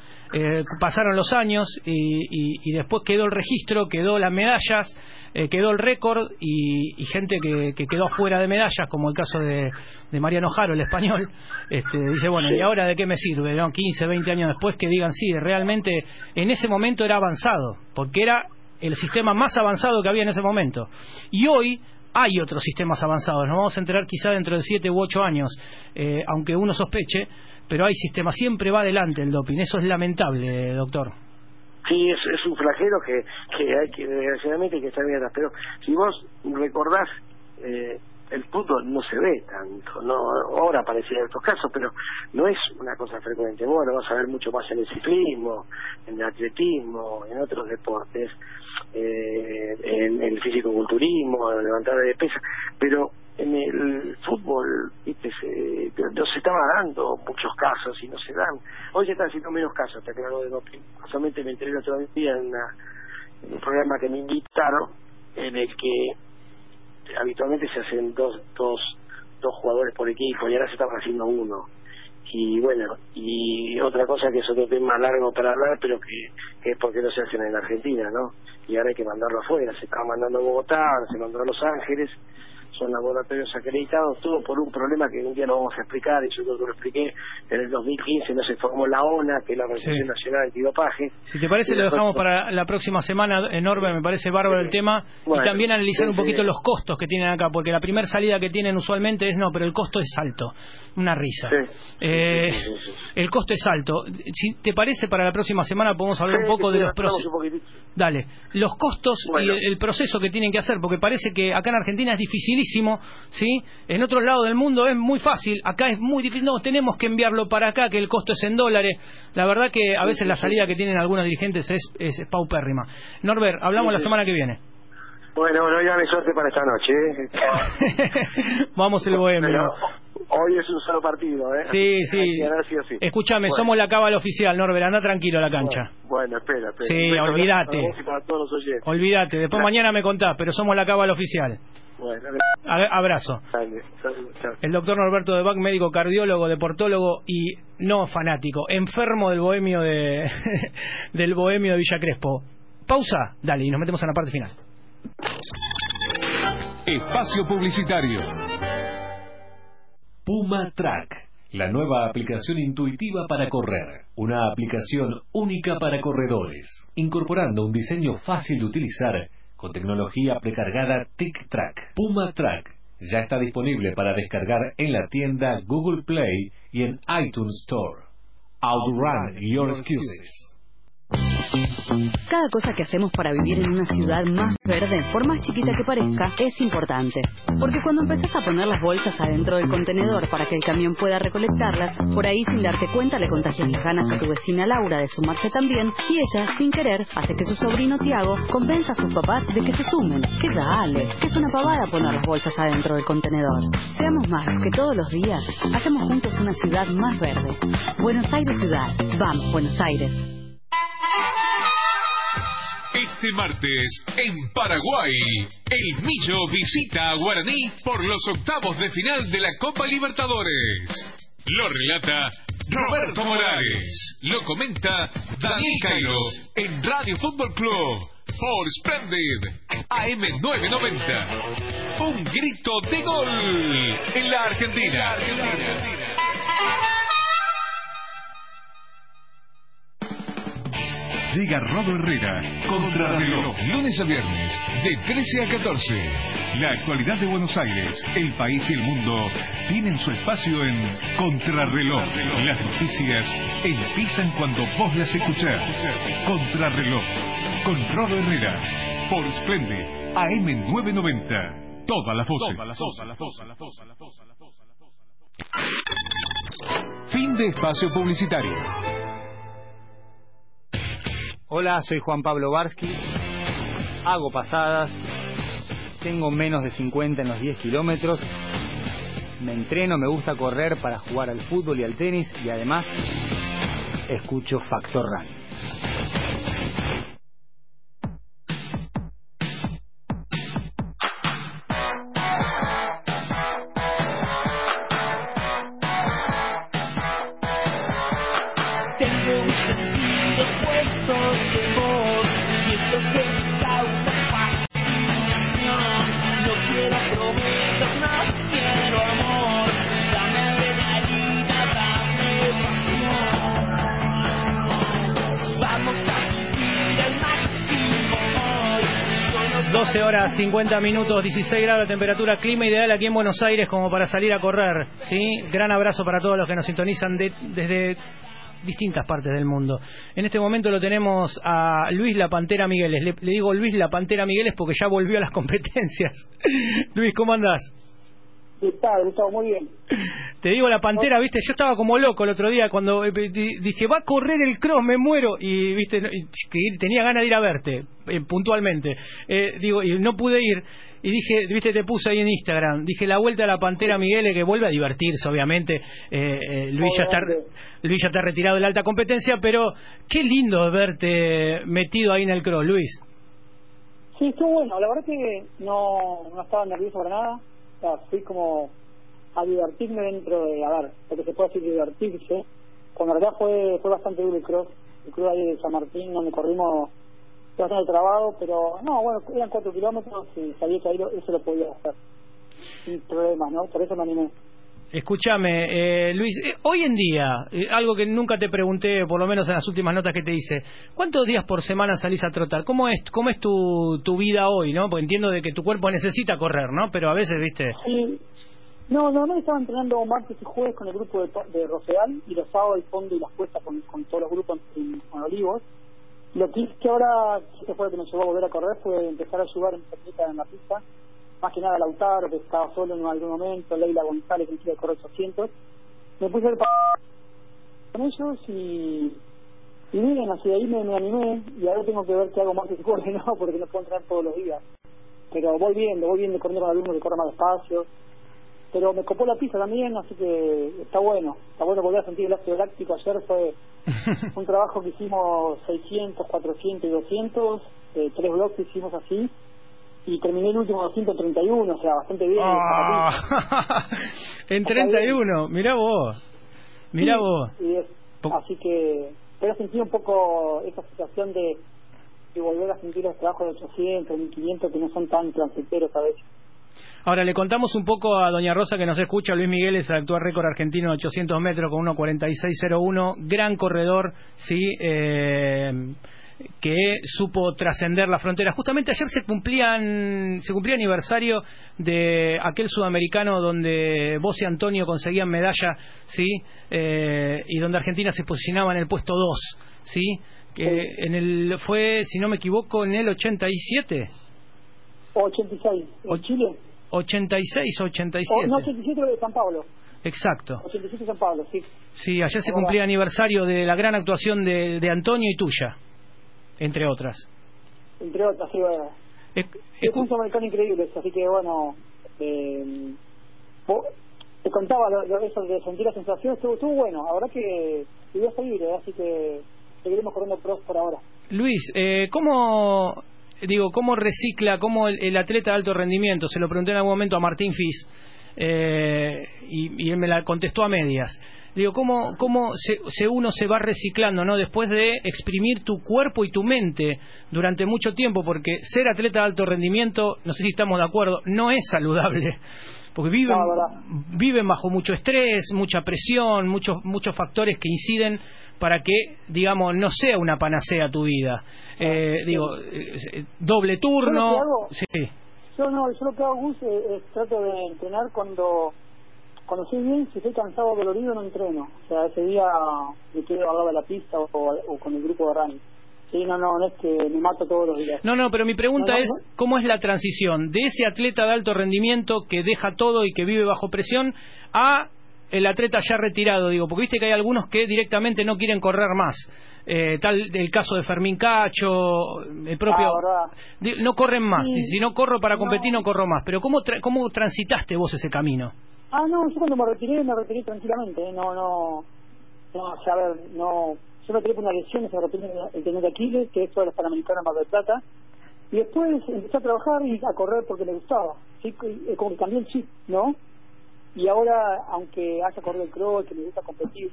pasaron los años y, y después quedó el registro, quedó las medallas eh, quedó el récord y, gente que, quedó fuera de medallas, como el caso de, Mariano Jaro, el español, este, dice, bueno, ¿y ahora de qué me sirve? ¿no? 15, 20 años después que digan, sí, realmente en ese momento era avanzado, porque era el sistema más avanzado que había en ese momento. Y hoy hay otros sistemas avanzados, nos vamos a enterar quizá dentro de 7 u 8 años, eh, aunque uno sospeche, pero hay sistemas, siempre va adelante el doping, eso es lamentable, doctor. Sí, es, es un flagelo que, que hay que, desgraciadamente, hay que estar bien Pero si vos recordás, eh, el fútbol no se ve tanto, no ahora aparecía en estos casos, pero no es una cosa frecuente. Bueno, vas a ver mucho más en el ciclismo, en el atletismo, en otros deportes, eh, en el físico-culturismo, en levantar de pesas, pero en el fútbol ¿viste? Se, no se estaba dando muchos casos y no se dan. Hoy se están haciendo menos casos, está claro de doping. Casualmente me enteré el otro día en, un programa que me invitaron en el que habitualmente se hacen dos, dos, dos jugadores por equipo y ahora se estaba haciendo uno. Y bueno, y otra cosa que es otro tema largo para hablar, pero que, es porque no se hacen en Argentina, ¿no? Y ahora hay que mandarlo afuera. Se estaba mandando a Bogotá, se mandó a Los Ángeles son laboratorios acreditados, todo por un problema que un día lo vamos a explicar, y yo creo que lo expliqué, en el 2015 no se formó la ONA, que es la Organización Nacional Antidopaje. Si te parece, lo dejamos para la próxima semana, enorme, me parece bárbaro el tema, y también analizar un poquito los costos que tienen acá, porque la primera salida que tienen usualmente es no, pero el costo es alto, una risa. Eh, el costo es alto. Si te parece, para la próxima semana podemos hablar un poco de los procesos. Dale, los costos y el, proceso que tienen que hacer, porque parece que acá en Argentina es dificilísimo, ¿sí? En otros lados del mundo es muy fácil, acá es muy difícil, no, tenemos que enviarlo para acá, que el costo es en dólares. La verdad que a veces la salida que tienen algunos dirigentes es, es paupérrima. Norbert, hablamos la semana que viene. Bueno, bueno, ya me suerte para esta noche. ¿eh? Vamos el bohemio. Hoy es un solo partido, ¿eh? Sí, sí. Escúchame, somos la cábala oficial, Norbert, anda tranquilo a la cancha. Bueno, espera, espera. Sí, olvídate. Olvídate, después mañana me contás, pero somos la cábala oficial. Bueno, abrazo. El doctor Norberto de Bach, médico cardiólogo, deportólogo y no fanático, enfermo del bohemio de del bohemio de Villa Crespo. Pausa, dale, y nos metemos en la parte final. Espacio Publicitario. Puma Track, la nueva aplicación intuitiva para correr. Una aplicación única para corredores, incorporando un diseño fácil de utilizar con tecnología precargada TicTrack. Puma Track ya está disponible para descargar en la tienda Google Play y en iTunes Store. Outrun your excuses. Cada cosa que hacemos para vivir en una ciudad más verde, por más chiquita que parezca, es importante. Porque cuando empezás a poner las bolsas adentro del contenedor para que el camión pueda recolectarlas, por ahí sin darte cuenta le contagias las ganas a tu vecina Laura de sumarse también y ella, sin querer, hace que su sobrino Tiago convenza a sus papás de que se sumen. Que dale, que es una pavada poner las bolsas adentro del contenedor. Seamos más que todos los días hacemos juntos una ciudad más verde. Buenos Aires Ciudad. Vamos, Buenos Aires. Este martes, en Paraguay, el Millo visita a Guaraní por los octavos de final de la Copa Libertadores. Lo relata Roberto Morales. Lo comenta Daniel Cairo en Radio Fútbol Club por Splendid AM990. Un grito de gol en la Argentina. Llega Rodo Herrera, Contrarreloj, lunes a viernes, de 13 a 14. La actualidad de Buenos Aires, el país y el mundo tienen su espacio en Contrarreloj. Las noticias empiezan cuando vos las escuchás. Contrarreloj, con Rodo Herrera, por Splende, AM990. Todas las voces. Fin de espacio publicitario. Hola, soy Juan Pablo Barsky. Hago pasadas. Tengo menos de 50 en los 10 kilómetros. Me entreno, me gusta correr para jugar al fútbol y al tenis y además escucho Factor Run. 50 minutos, 16 grados de temperatura, clima ideal aquí en Buenos Aires como para salir a correr. ¿sí? Gran abrazo para todos los que nos sintonizan de- desde distintas partes del mundo. En este momento lo tenemos a Luis La Pantera Migueles. Le, le digo Luis La Pantera Migueles porque ya volvió a las competencias. Luis, ¿cómo andás? ¿Qué tal, Gustavo? Muy bien. Te digo la pantera, viste, yo estaba como loco el otro día cuando eh, di- dije, va a correr el cross, me muero. Y viste, que tenía ganas de ir a verte, eh, puntualmente. Eh, digo, y no pude ir. Y dije, viste, te puse ahí en Instagram. Dije, la vuelta a la pantera Miguel, que vuelve a divertirse, obviamente. Eh, eh, Luis, ya está, Luis ya está retirado de la alta competencia, pero qué lindo verte metido ahí en el cross, Luis. Sí, estuvo bueno. La verdad que no, no estaba nervioso para nada. Fui como a divertirme dentro de, a ver, lo que se puede decir divertirse. Con verdad fue, fue bastante duro el cross. El cross ahí de San Martín, donde corrimos bastante trabado, pero no, bueno, eran cuatro kilómetros y sabía que ahí lo- eso lo podía hacer. Sin problemas, ¿no? Por eso me animé. Escúchame, eh, Luis, eh, hoy en día, eh, algo que nunca te pregunté, por lo menos en las últimas notas que te hice, ¿cuántos días por semana salís a trotar? ¿Cómo es, cómo es tu, tu vida hoy, no? Porque entiendo de que tu cuerpo necesita correr, ¿no? Pero a veces, viste, Sí. No, no, no, estaba entrenando martes y jueves con el grupo de, de y los sábados el fondo y las cuestas con, con todos los grupos en, con Olivos. Lo que hice ahora, que fue lo que me llevó a volver a correr, fue empezar a ayudar en en la pista. Más que nada Lautaro, que estaba solo en algún momento, Leila González, que quiere correr 800. Me puse el con ellos y, y miren, así de ahí me, me animé y ahora tengo que ver qué hago más que jueves, ¿no? Porque no puedo entrenar todos los días. Pero voy viendo, voy viendo corriendo con alumnos que corren más despacio pero me copó la pista también, así que está bueno, está bueno volver a sentir el ácido láctico. Ayer fue un trabajo que hicimos 600, 400 y 200, eh, tres bloques hicimos así, y terminé el último 231, o sea, bastante bien. Ah, en 31, mirá vos, mirá Sí, vos. es- así que, pero sentí un poco esa situación de, de volver a sentir los trabajos de 800, 1500 que no son tan transitorios a veces. Ahora le contamos un poco a Doña Rosa que nos escucha. Luis Miguel es el actual récord argentino de 800 metros con 1.46.01. Gran corredor, sí, eh, que supo trascender la frontera. Justamente ayer se cumplían se cumplía aniversario de aquel sudamericano donde vos y Antonio conseguían medalla, sí, eh, y donde Argentina se posicionaba en el puesto 2, sí, que en el fue, si no me equivoco, en el 87. 86, en Chile. 86 o 87. O, no, 87 de San Pablo. Exacto. 87 San Pablo, sí. Sí, ayer se cumplía aniversario de la gran actuación de, de Antonio y tuya, entre otras. Entre otras, sí, bueno. Es, Es un sudamericano increíble, así que bueno, eh, vos- te contaba lo, lo- eso de sentir la sensación, estuvo, estuvo bueno, ahora que voy a seguir, eh, así que seguiremos corriendo pros por ahora. Luis, eh, ¿cómo, digo, cómo recicla, cómo el, el atleta de alto rendimiento, se lo pregunté en algún momento a Martín Fis, eh, y, y él me la contestó a medias. Digo, ¿cómo, cómo se, se uno se va reciclando, ¿no? Después de exprimir tu cuerpo y tu mente durante mucho tiempo, porque ser atleta de alto rendimiento, no sé si estamos de acuerdo, no es saludable. Porque viven, viven bajo mucho estrés, mucha presión, muchos, muchos factores que inciden para que, digamos, no sea una panacea tu vida. Eh, digo, eh, doble turno. Sí. Yo no, yo lo que hago, Gus, es, trato de entrenar cuando cuando estoy bien, si estoy cansado o dolorido, no entreno. O sea, ese día me quedo al lado de la pista o, o con el grupo de running. Sí, no, no, no es que me mato todos los días. No, no, pero mi pregunta No, no, es, ¿cómo es la transición de ese atleta de alto rendimiento que deja todo y que vive bajo presión a el atleta ya retirado? Digo, porque viste que hay algunos que directamente no quieren correr más. Eh, tal el caso de Fermín Cacho, el propio... Ah, no corren más. Sí. Si no corro para competir, no, corro más. Pero ¿cómo, tra- ¿cómo transitaste vos ese camino? Ah, no, yo cuando me retiré, me retiré tranquilamente. ¿eh? No, no, no, o sea, a ver, no. Yo me retiré por una lesión, se retiré el tendón de Aquiles, que eso de los Panamericanos Mar del Plata. Y después empecé a trabajar y a correr porque me gustaba. Sí, eh, como que cambié el chip, ¿no? Y ahora, aunque haya corrido el cross, que me gusta competir,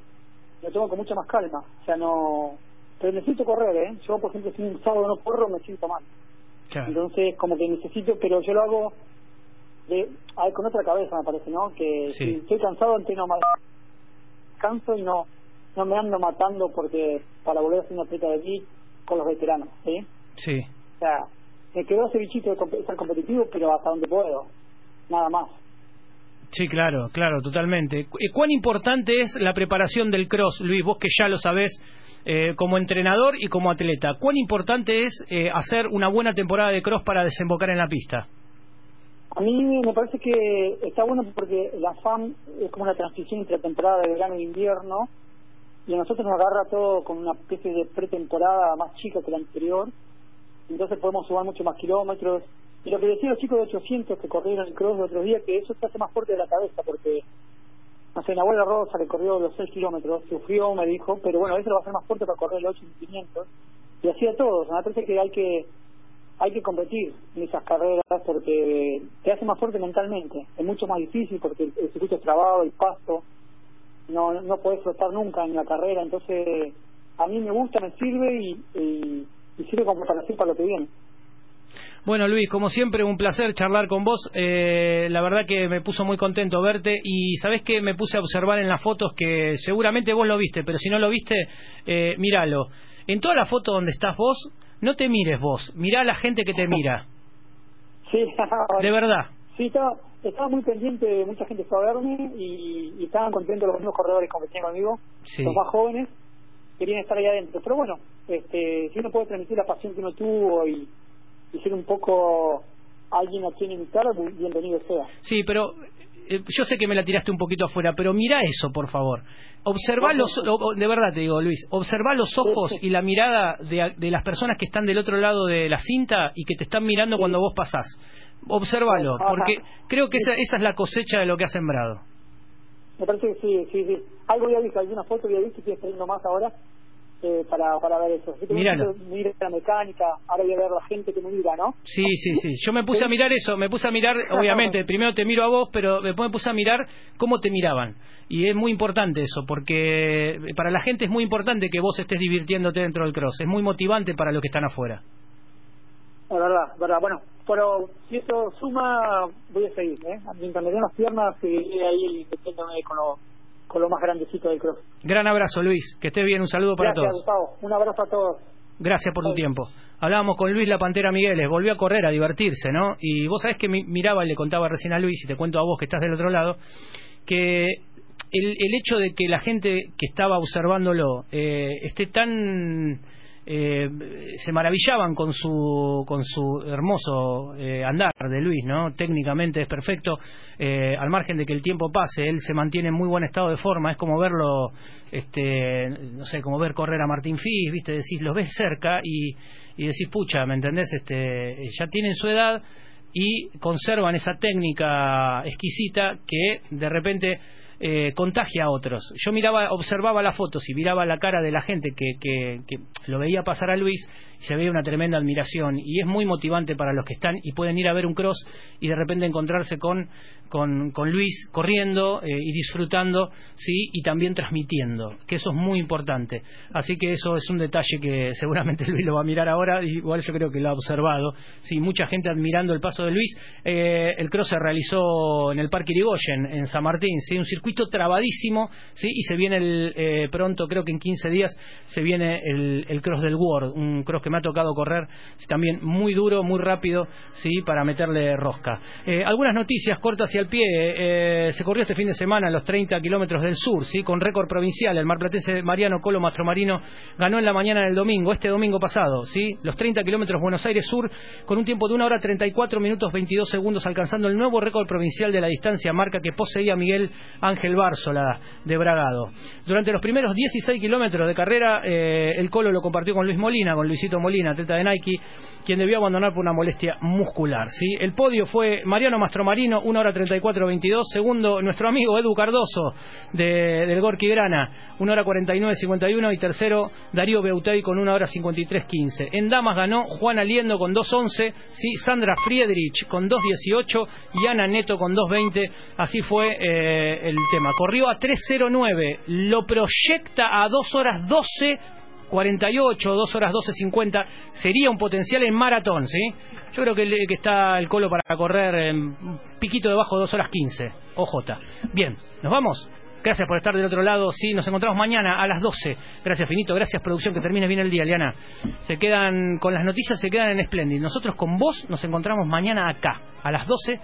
lo tomo con mucha más calma. O sea, no. Pero necesito correr, ¿eh? Yo, por ejemplo, si un sábado no corro, me siento mal. Entonces, como que necesito, pero yo lo hago de, ver, con otra cabeza, me parece, ¿no? Que Sí. si estoy cansado, entreno más. Canso y no no me ando matando porque para volver a ser una atleta de elite con los veteranos, ¿sí? Sí. O sea, me quedó ese bichito de comp- ser competitivo, pero hasta donde puedo. Nada más. Sí, claro, claro, totalmente. Eh, ¿Cuán importante es la preparación del cross, Luis? Vos que ya lo sabés eh, como entrenador y como atleta. ¿Cuán importante es eh, hacer una buena temporada de cross para desembocar en la pista? A mí me parece que está bueno porque la FAM es como una transición entre temporada de verano e invierno y a nosotros nos agarra todo con una especie de pretemporada más chica que la anterior entonces podemos sumar mucho más kilómetros y lo que decían los chicos de 800 que corrieron el cross el otro día que eso te hace más fuerte de la cabeza porque no sé, Nahuel Rosa le corrió los 6 kilómetros sufrió, me dijo, pero bueno, eso lo va a hacer más fuerte para correr los 8 y 500 y así a todos, me parece que hay que hay que competir en esas carreras porque te hace más fuerte mentalmente. Es mucho más difícil porque el, circuito es trabado, el pasto, no no puedes flotar nunca en la carrera. Entonces, a mí me gusta, me sirve y, y, y sirve como preparación para lo que viene. Bueno, Luis, como siempre, un placer charlar con vos. Eh, la verdad que me puso muy contento verte y sabés que me puse a observar en las fotos que seguramente vos lo viste, pero si no lo viste, eh, míralo. En toda la foto donde estás vos, no te mires vos, mirá a la gente que te mira. Sí, De verdad. Sí, estaba, estaba muy pendiente, mucha gente fue a verme y, y estaban contentos los mismos corredores que competían conmigo, Sí. los más jóvenes, querían estar ahí adentro. Pero bueno, este, si uno puede transmitir la pasión que uno tuvo y, y ser un poco alguien a quien muy bienvenido sea. Sí, pero eh, yo sé que me la tiraste un poquito afuera, pero mira eso, por favor. Observa los, de verdad te digo, Luis, observa los ojos y la mirada de, de las personas que están del otro lado de la cinta y que te están mirando cuando vos pasás. Observalo, Ajá. porque creo que esa, esa es la cosecha de lo que has sembrado. Me parece que sí, sí, sí. Algo había visto, alguna foto había visto y estoy esperando más ahora eh, para, para ver eso. Así que Míralo. La mecánica, ahora voy a ver la gente que me mira, ¿no? Sí, sí, sí. Yo me puse a mirar eso, me puse a mirar, obviamente, primero te miro a vos, pero después me puse a mirar cómo te miraban. Y es muy importante eso, porque para la gente es muy importante que vos estés divirtiéndote dentro del cross. Es muy motivante para los que están afuera. Es verdad, es verdad. Bueno, pero si eso suma, voy a seguir, ¿eh? Mientras me den las piernas, seguiré ahí metiéndome con lo, con lo más grandecito del cross. Gran abrazo, Luis. Que estés bien. Un saludo para Gracias, todos. Gustavo. Un abrazo a todos. Gracias por tu tiempo. Hablábamos con Luis La Pantera Migueles, volvió a correr, a divertirse, ¿no? Y vos sabés que mi- miraba, y le contaba recién a Luis, y te cuento a vos que estás del otro lado, que el, el hecho de que la gente que estaba observándolo eh, esté tan... eh, se maravillaban con su con su hermoso eh, andar de Luis, ¿no? Técnicamente es perfecto, eh, al margen de que el tiempo pase, él se mantiene en muy buen estado de forma, es como verlo, este, no sé, como ver correr a Martín Fis, viste, decís, los ves cerca y, y decís, pucha, ¿me entendés? Este, ya tienen su edad y conservan esa técnica exquisita que de repente eh, contagia a otros. Yo miraba, observaba las fotos y miraba la cara de la gente que, que, que lo veía pasar a Luis se veía una tremenda admiración y es muy motivante para los que están y pueden ir a ver un cross y de repente encontrarse con, con, con Luis corriendo eh, y disfrutando, sí, y también transmitiendo, que eso es muy importante. Así que eso es un detalle que seguramente Luis lo va a mirar ahora, igual yo creo que lo ha observado. Sí, mucha gente admirando el paso de Luis. Eh, el cross se realizó en el Parque Irigoyen, en San Martín, sí, un circuito trabadísimo, sí, y se viene el, eh, pronto, creo que en 15 días, se viene el, el cross del World, un cross que me ha tocado correr también muy duro, muy rápido, sí, para meterle rosca. Eh, algunas noticias cortas y al pie. Eh, se corrió este fin de semana los 30 kilómetros del sur, sí, con récord provincial. El marplatense Mariano Colo Mastromarino ganó en la mañana del domingo, este domingo pasado, sí, los 30 kilómetros Buenos Aires Sur, con un tiempo de una hora 34 minutos 22 segundos, alcanzando el nuevo récord provincial de la distancia, marca que poseía Miguel Ángel Bárzola de Bragado. Durante los primeros 16 kilómetros de carrera, eh, el Colo lo compartió con Luis Molina, con Luisito Molina, atleta de Nike, quien debió abandonar por una molestia muscular. ¿sí? El podio fue Mariano Mastromarino, 1 hora 34-22. Segundo, nuestro amigo Edu Cardoso, de, del Gorki Grana, 1 hora 49-51. Y tercero, Darío Beutey con 1 hora 53-15. En Damas ganó Juan Aliendo con 2.11, ¿sí? Sandra Friedrich con 2.18 y Ana Neto con 2.20. Así fue eh, el tema. Corrió a 3.09, lo proyecta a 2 horas 12 48, 2 horas 12.50, sería un potencial en maratón, ¿sí? Yo creo que, está el colo para correr en piquito debajo de 2 horas 15, OJ. Bien, ¿nos vamos? Gracias por estar del otro lado. Sí, nos encontramos mañana a las 12. Gracias, Finito. Gracias, producción. Que termine bien el día, Liana. Se quedan con las noticias, se quedan en Splendid. Nosotros con vos nos encontramos mañana acá, a las 12,